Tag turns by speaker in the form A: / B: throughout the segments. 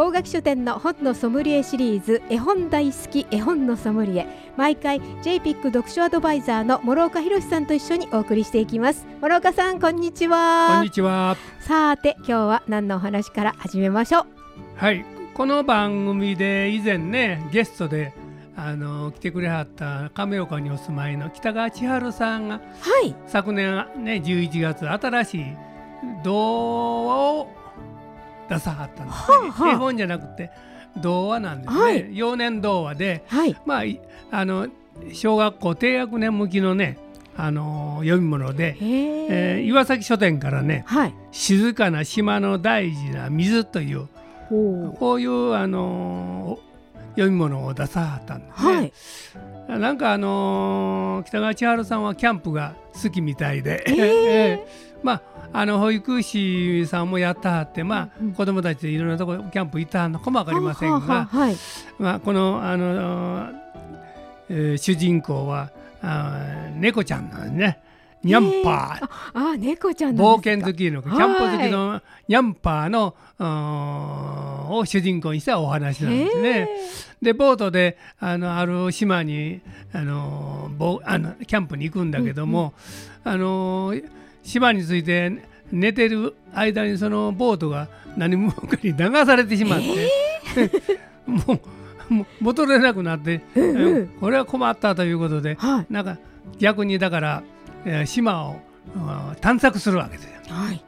A: 大垣書店の本のソムリエシリーズ絵本大好き絵本のソムリエ。毎回 JPIC 読書アドバイザーの諸岡博さんと一緒にお送りしていきます。諸岡さんこんにちは。
B: こんにちは。
A: さて今日は何のお話から始めましょう。
B: はい。この番組で以前ねゲストであの来てくれはった亀岡にお住まいの北川千春さんが
A: はい。
B: 昨年ね11月新しい童話を出さはったんですね、
A: はあはあ。
B: 絵本じゃなくて童話なんですね、
A: はい。
B: 幼年童話で
A: はい。
B: まあいあの小学校低学年向きのねあの読み物で、
A: へえ
B: えー岩崎書店からね
A: はい「
B: 静かな島の大事な水」という
A: ほ
B: こういうあの読み物を出さはったんですね。
A: はい。
B: なんかあのー北川千春さんはキャンプが好きみたいで、
A: えー。
B: えーまああの保育士さんもやったはって、まあ
A: うん
B: 子供たちでいろんなところキャンプ行ったのかもわかりませんが、まあ、この、あのーえー主人公はあー猫ちゃんなんですね。ニャンパー、
A: あ、猫ちゃん
B: 冒険好きのキャンプ好きのニャンパーの、うーんを主人公にしたお話なんですね。でボートであのある島にあのボあのキャンプに行くんだけども、あの島に着いて寝てる間にそのボートが何者かに流されてしまって、もうもう戻れなくなって、
A: うんうん。
B: えこれは困ったということで
A: はい。
B: なんか逆にだから、えー島を探索するわけですよ。
A: はい。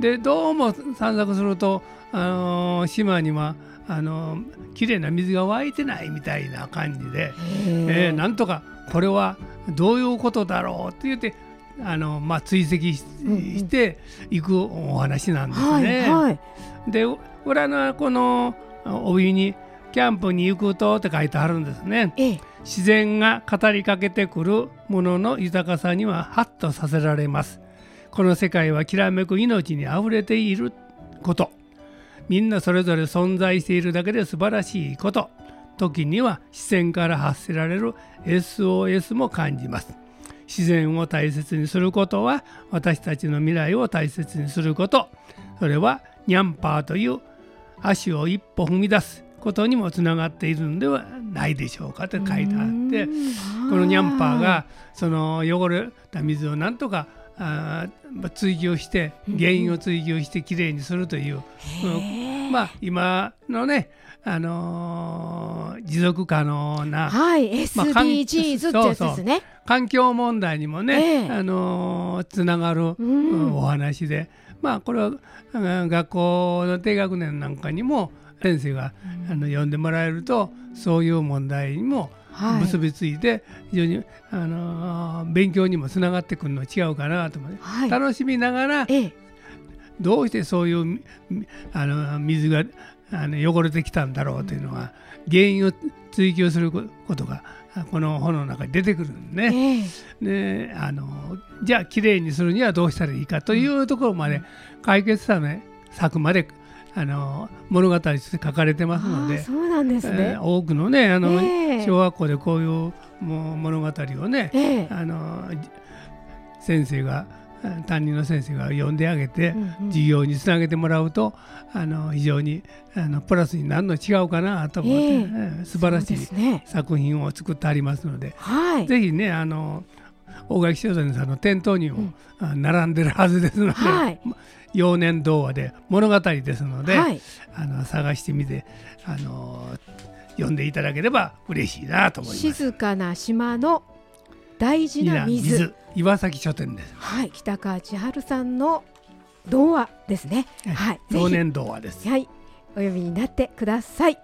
B: でどうも散策すると、あのー島にはあのー綺麗な水が湧いてないみたいな感じで、えーなんとかこれはどういうことだろうって言ってあの、まあ、追跡していくお話なんです
A: はい
B: ね。
A: はい。
B: で裏のこの帯に「キャンプに行くと」って書いてあるんですね。
A: ええ。
B: 自然が語りかけてくるものの豊かさにはハッとさせられます。この世界はきらめく命にあふれていること。みんなそれぞれ存在しているだけで素晴らしいこと。時には視線から発せられる SOS も感じます自然を大切にすることは私たちの未来を大切にすること。それはニャンパーという足を一歩踏み出すことにもつながっているのではないでしょうかと書いてあってこのニャンパーがその汚れた水をなんとかあー追求して原因を追求してきれいにするという、うんまあ今のね、あのー持続可能な
A: はい
B: まあ
A: SDGs ってやつですね。
B: 環境問題にもね、
A: ええ。
B: あのーつながる、
A: うん。
B: うんお話で。まあこれはうん学校の低学年なんかにも先生が、あの読んでもらえるとそういう問題にも
A: はい。
B: 結びついて非常に、あのー勉強にもつながってくるの違うかなと思って、
A: はい。
B: 楽しみながら
A: ええ。
B: どうしてそういうみあの水があの汚れてきたんだろうというのは原因を追求することがこの本の中に出てくるんでね。
A: ええ。
B: であのじゃあきれいにするにはどうしたらいいかというところまで解決したね作まであの物語として書かれてますので、
A: そうなんです
B: え
A: ね
B: ー多くのねあの、
A: ええ。
B: 小学校でこういうもう物語をね、
A: ええ。
B: あのじ先生が担任の先生が読んであげて、授業につなげてもらうとあの非常にあのプラスになるの違うかなと思って、
A: ええ。
B: えー素晴らしい作品を作ってありますので、
A: はい。
B: ぜひねあの大垣書店さんの店頭にも、並んでるはずですので、
A: はい。
B: 幼年童話で物語ですので、
A: はい。
B: あの探してみてあの読んでいただければ嬉しいなと思います。
A: 静かな島の大事な水
B: 岩崎書店です。
A: はい北川千春さんの童話ですねはいぜひ
B: 幼年童話です。
A: はい、お読みになってください。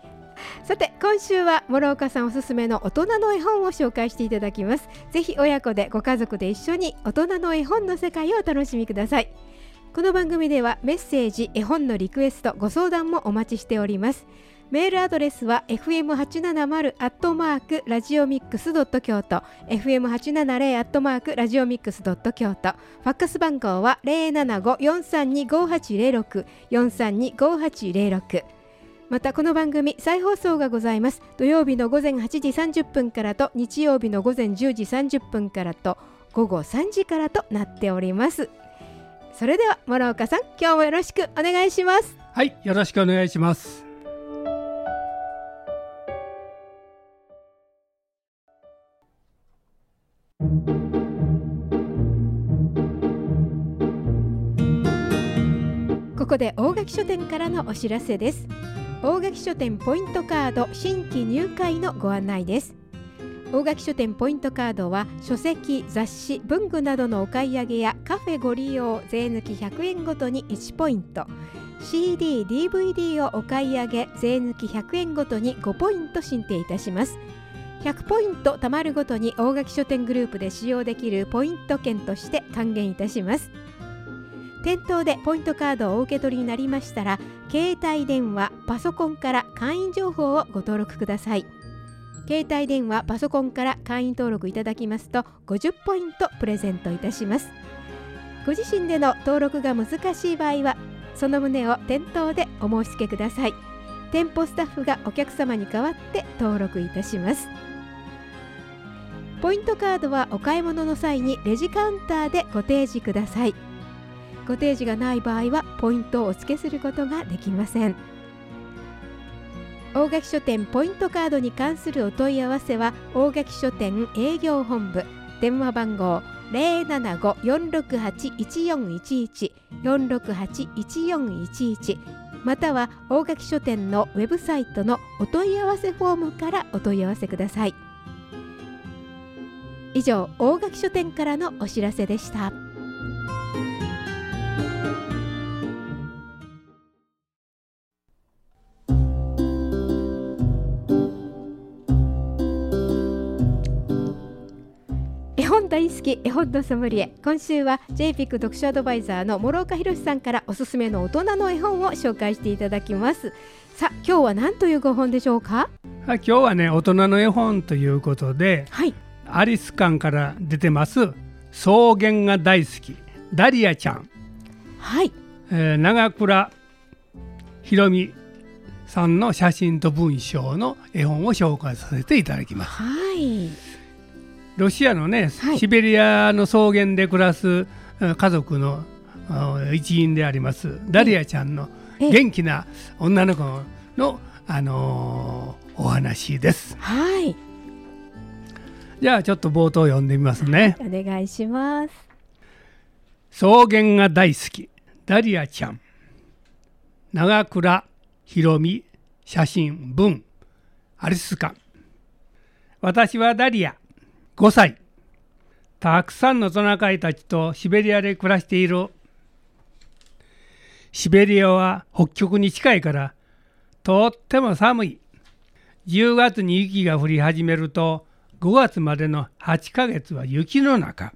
A: さて今週は諸岡さんおすすめの大人の絵本を紹介していただきますぜひ親子でご家族で一緒に大人の絵本の世界をお楽しみくださいこの番組ではメッセージ絵本のリクエストご相談もお待ちしておりますメールアドレスは fm870 アットマークラジオミックスドット京都 fm870 アットマークラジオミックスドット京都。ファックス番号は075-432-5806 432-5806またこの番組再放送がございます。土曜日の午前8時30分からと日曜日の午前10時30分からと午後3時からとなっております。それでは諸岡さん今日もよろしくお願いします。
B: はいよろしくお願いします。
A: ここで大垣書店からのお知らせです。大垣書店ポイントカード新規入会のご案内です。大垣書店ポイントカードは書籍雑誌文具などのお買い上げやカフェご利用税抜き100円ごとに1ポイント。CD、DVD をお買い上げ税抜き100円ごとに5ポイント申請いたします。100ポイント貯まるごとに大垣書店グループで使用できるポイント券として還元いたします。店頭でポイントカードをお受け取りになりましたら携帯電話パソコンから会員情報をご登録ください。携帯電話パソコンから会員登録いただきますと50ポイントプレゼントいたします。ご自身での登録が難しい場合はその旨を店頭でお申し付けください。店舗スタッフがお客様に代わって登録いたします。ポイントカードはお買い物の際にレジカウンターでご提示ください。ご提示がない場合はポイントをお付けすることができません。大垣書店ポイントカードに関するお問い合わせは大垣書店営業本部電話番号075-468-1411 468-1411または大垣書店のウェブサイトのお問い合わせフォームからお問い合わせください。以上大垣書店からのお知らせでした。大好き絵本のソムリエ。今週は JPIC 読書アドバイザーの諸岡博さんからおすすめの大人の絵本を紹介していただきます。さあ今日は何というご本でしょうか？
B: はい今日はね大人の絵本ということで
A: はい。
B: アリス館から出てます草原が大好きダリアちゃん、
A: はい。
B: えー長倉ひろみさんの写真と文章の絵本を紹介させていただきます。
A: はい
B: ロシアのね、
A: はい。
B: シベリアの草原で暮らすうん家族のあ一員でありますダリアちゃんの
A: ええ。
B: 元気な女の子の、あのーお話です。
A: はい。
B: じゃあちょっと冒頭読んでみますね。
A: お願いします。
B: 草原が大好き。ダリアちゃん。長倉ひろみ写真文。アリス館私はダリア5歳。たくさんのトナカイたちとシベリアで暮らしている。シベリアは北極に近いからとっても寒い。10月に雪が降り始めると5月までの8ヶ月は雪の中。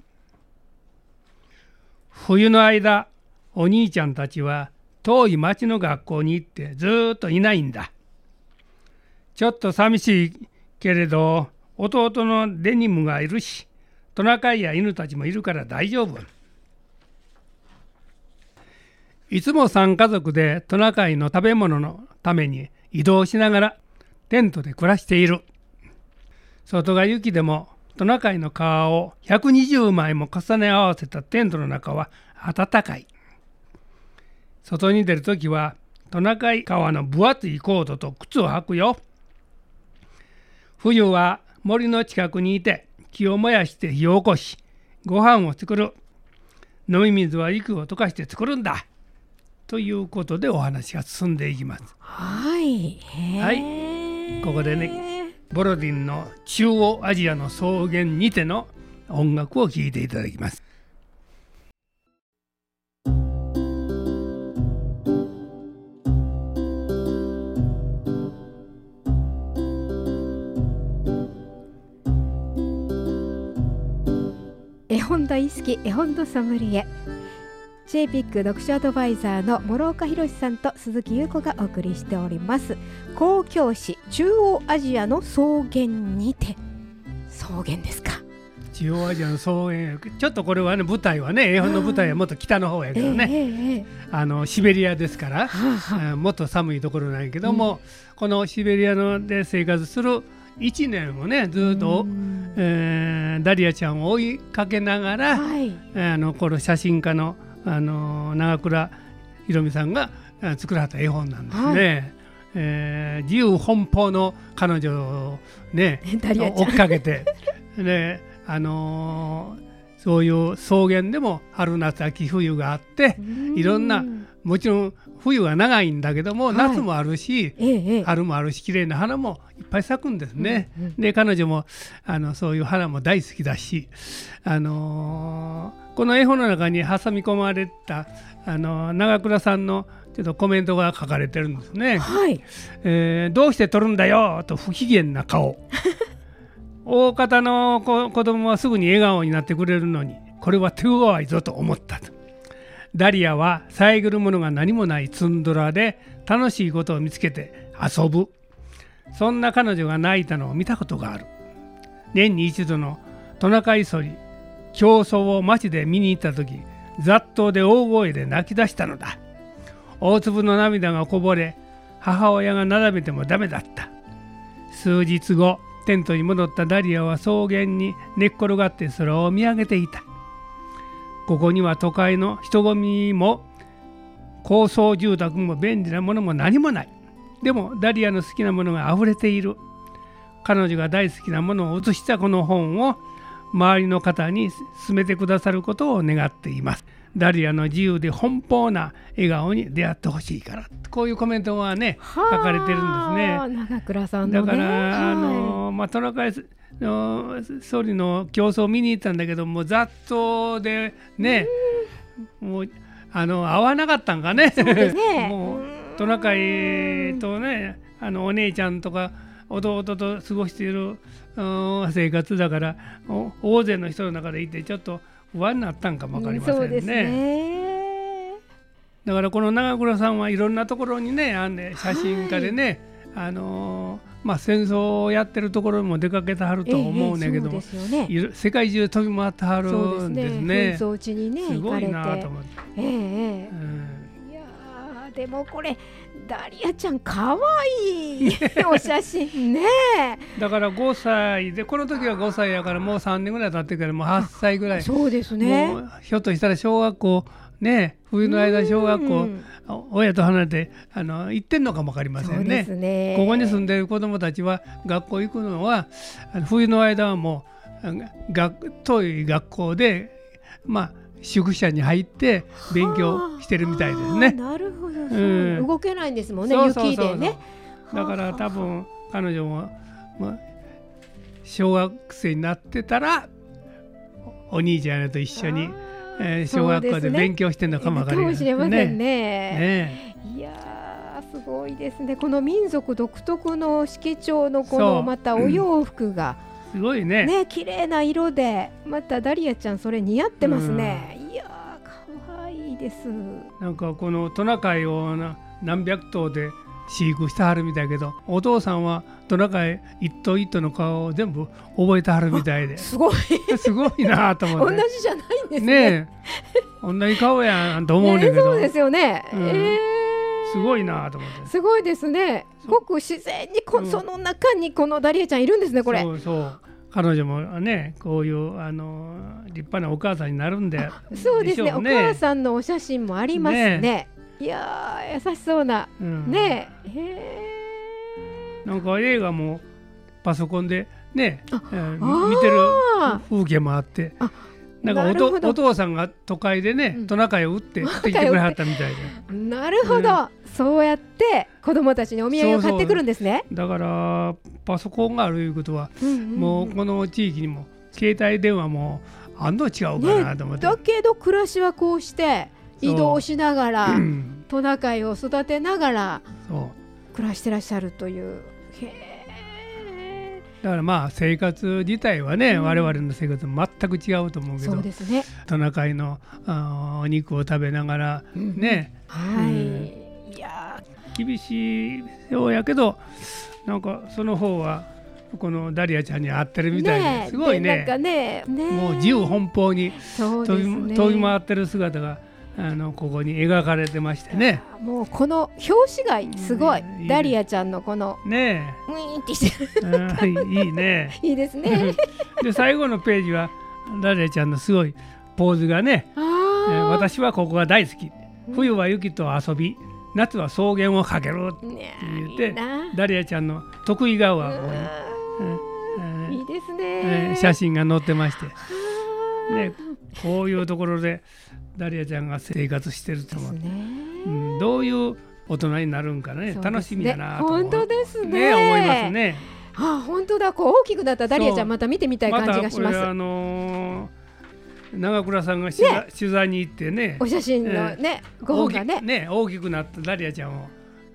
B: 冬の間お兄ちゃんたちは遠い町の学校に行ってずっといないんだ。ちょっと寂しいけれど弟のデニムがいるしトナカイや犬たちもいるから大丈夫。いつも3家族でトナカイの食べ物のために移動しながらテントで暮らしている。外が雪でもトナカイの皮を120枚も重ね合わせたテントの中は暖かい。外に出るときはトナカイ皮の分厚いコートと靴を履くよ。冬は森の近くにいて木を燃やして火を起こしご飯を作る。飲み水は雪を溶かして作るんだ。ということでお話が進んでいきます。
A: はい。
B: はい。ここでねボロディンの中央アジアの草原にての音楽を聴いていただきます
A: 本大好き絵本のソムリエ。JPIC 読書アドバイザーの諸岡博さんと鈴木優子がお送りしております。公共史中央アジアの草原にて。草原ですか。
B: 中央アジアの草原ちょっとこれはね舞台はね絵本の舞台はもっと北の方やけどね、
A: ええええ
B: あのシベリアですから、もっと寒いところなんやけども、このシベリアので生活する1年をねずっと、
A: うん
B: えーダリアちゃんを追いかけながら、
A: はい。
B: あのこの写真家のあの長倉ひろみさんがあ作られた絵本なんですね。
A: は
B: えー自由奔放の彼女をね追っかけてであのーそういう草原でも春夏秋冬があっていろんなもちろん冬は長いんだけども、
A: はい。
B: 夏もあるし
A: ええええ。
B: 春もあるし綺麗な花もいっぱい咲くんですね。
A: うんうん
B: で彼女もあのそういう花も大好きだし、あのーこの絵本の中に挟み込まれた、あのー長倉さんのちょっとコメントが書かれてるんですね。
A: はい。
B: えーどうして撮るんだよと不機嫌な顔。大方の子子供はすぐに笑顔になってくれるのにこれは手強いぞと思ったとダリアは遮るものが何もないツンドラで楽しいことを見つけて遊ぶ。そんな彼女が泣いたのを見たことがある。年に一度のトナカイソリ競争を街で見に行った時雑踏で大声で泣き出したのだ。大粒の涙がこぼれ母親がなだめてもダメだった。数日後テントに戻ったダリアは草原に寝っ転がって空を見上げていた。ここには都会の人混みも高層住宅も便利なものも何もない。でもダリアの好きなものがあふれている。彼女が大好きなものを写したこの本を周りの方に勧めてくださることを願っています。ダリアの自由で奔放な笑顔に出会ってほしいから。こういうコメントがね書かれてるんですね。
A: はあ長倉さんのね。
B: だから、あ
A: はい。
B: のまあ、トナカイの総理の競争を見に行ったんだけども雑踏でねもうあの合わなかったんかね。
A: そうですね。
B: もうトナカイとねあのお姉ちゃんとか弟と過ごしているうん生活だからお大勢の人の中でいてちょっと不安になったんかも分かりませんね。
A: そうですね。
B: だからこの長倉さんはいろんなところにねあんね写真家でね、あのーまあ、戦争をやってるところにも出かけてはると思うねんけども、
A: ええね。
B: 世界中飛び回ってはる
A: そうですね。
B: んですね。すごいなと思って、
A: えええ
B: うん
A: え。いやーでもこれダリアちゃんかわいいお写真ね。
B: だから5歳でこの時は5歳やからもう3年ぐらい経ってからもう8歳ぐらい、
A: そうですね。
B: ひょっとしたら小学校ね冬の間小学校
A: うん。
B: 親と離れてあの行ってんのかも分かりませ
A: ん
B: ね。
A: ね。
B: ここに住んでいる子どもたちは学校行くのは冬の間はもう学遠い学校でまあ宿舎に入って勉強してるみたいです
A: はあ
B: ね。
A: なるほど、う動けないんですもんね雪でね。
B: だから多分彼女も、まあ、小学生になってたらお兄ちゃんと一緒に、えー小学校で勉強してるのかもわかりません。
A: かもしれませんね。
B: ね。
A: いやーすごいですね。この民族独特の色調のこのまたお洋服が。
B: すごいね。
A: ね綺麗な色でまたダリアちゃんそれ似合ってますね、いやーかわいいです。
B: なんかこのトナカイをな何百頭で飼育してはるみたいやけどお父さんはトナカイ一頭一頭の顔を全部覚えてはるみたいで。
A: すごい。
B: すごいなと思
A: 同
B: って。
A: じじゃないんですね。
B: ねえ。同じ顔やんと思うねんけど、
A: ねそうですよね、
B: うん。
A: えー。
B: すごいなと思って。
A: すごいですね。ごく自然にこ、
B: うん。
A: その中にこのダリアちゃんいるんですねこれ。
B: そうそう。彼女もねこういうあの立派なお母さんになるんで。
A: そうですね。お母さんのお写真もありますね。
B: ね
A: いやー優しそうな
B: うん。
A: ねえ。へ
B: なんか映画もパソコンでね、
A: あ
B: えー見てる風景もあって
A: あ
B: なんかおとお父さんが都会でね、
A: うん。
B: トナカイを撃って 撃ってきてくれはったみたいで。
A: ーなるほど、そうやって子供たちにお土産を買ってくるんですね。
B: だからパソコンがあるいうことは、
A: うんうんうん。
B: もうこの地域にも携帯電話もあんの違うかなと思って、
A: だけど暮らしはこうして移動しながら
B: うん
A: トナカイを育てながら暮らしてらっしゃるという。
B: だからまあ生活自体はね、
A: うん。
B: 我々の生活も全く違うと思うけど
A: ね。
B: トナカイのあーお肉を食べながら
A: うん。
B: ね、
A: はい。
B: うん。
A: いや
B: 厳しいようやけどなんかその方はこのダリアちゃんに合ってる
A: ー
B: みたいですごい
A: でなんか
B: ね。
A: ねね
B: もう自由奔放に飛び。飛び回ってる姿があのここに描かれてましてね。
A: もうこの表紙がすごい、
B: ね。
A: ダリアちゃんのこの
B: ね
A: ウィーンってしてる。
B: いいね。
A: いいですね。
B: で最後のページはダリアちゃんのすごいポーズがね。
A: あ
B: えー
A: ー
B: 私はここが大好き。冬は雪と遊び夏は草原をかけるって
A: いいな。
B: ダリアちゃんの得意顔
A: う
B: がここに、
A: ん。
B: えー
A: いいです
B: えー
A: ね。
B: 写真が載ってまして、ね、こういうところでダリアちゃんが生活してると思う、
A: ですね。
B: うん、どういう大人になるんかね
A: ね
B: 楽しみやなと
A: 本当ですね。
B: ね思います。ね。
A: あ、本当だ。こう大きくなったダリアちゃんまた見てみたい感じがします。
B: たこれあのー長倉さんが取材,、取材に行ってね
A: お写真のね、ご本が
B: 大き
A: ね。
B: ね大きくなったダリアちゃんを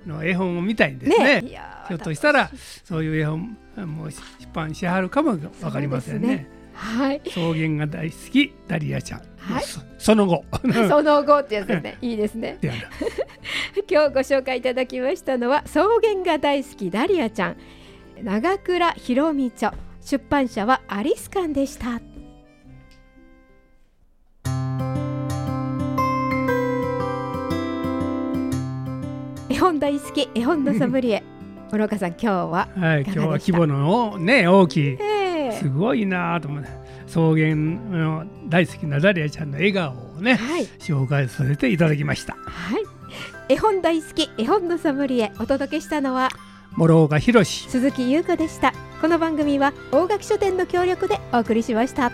B: の絵本を見たいんですね。
A: ね。
B: ひょっとしたらそういう絵本もう出版しはるかもわかりませんね
A: そうですはい。
B: 草原が大好きダリアちゃん、
A: はい。
B: そその後。
A: その後ってやつですね。いいですね。今日ご紹介いただきましたのは草原が大好きダリアちゃん。長倉ひろみ著。出版社はアリスカンでした。絵本大好き絵本のソムリエ。諸岡さん今日は、
B: はい、今日は規模のね大きい
A: え
B: すごいなと思って草原の大好きなダリアちゃんの笑顔をね
A: はい。
B: 紹介させていただきました。
A: はい。絵本大好き絵本のソムリエお届けしたのは
B: 諸岡博
A: 鈴木優子でした。この番組は大垣書店の協力でお送りしました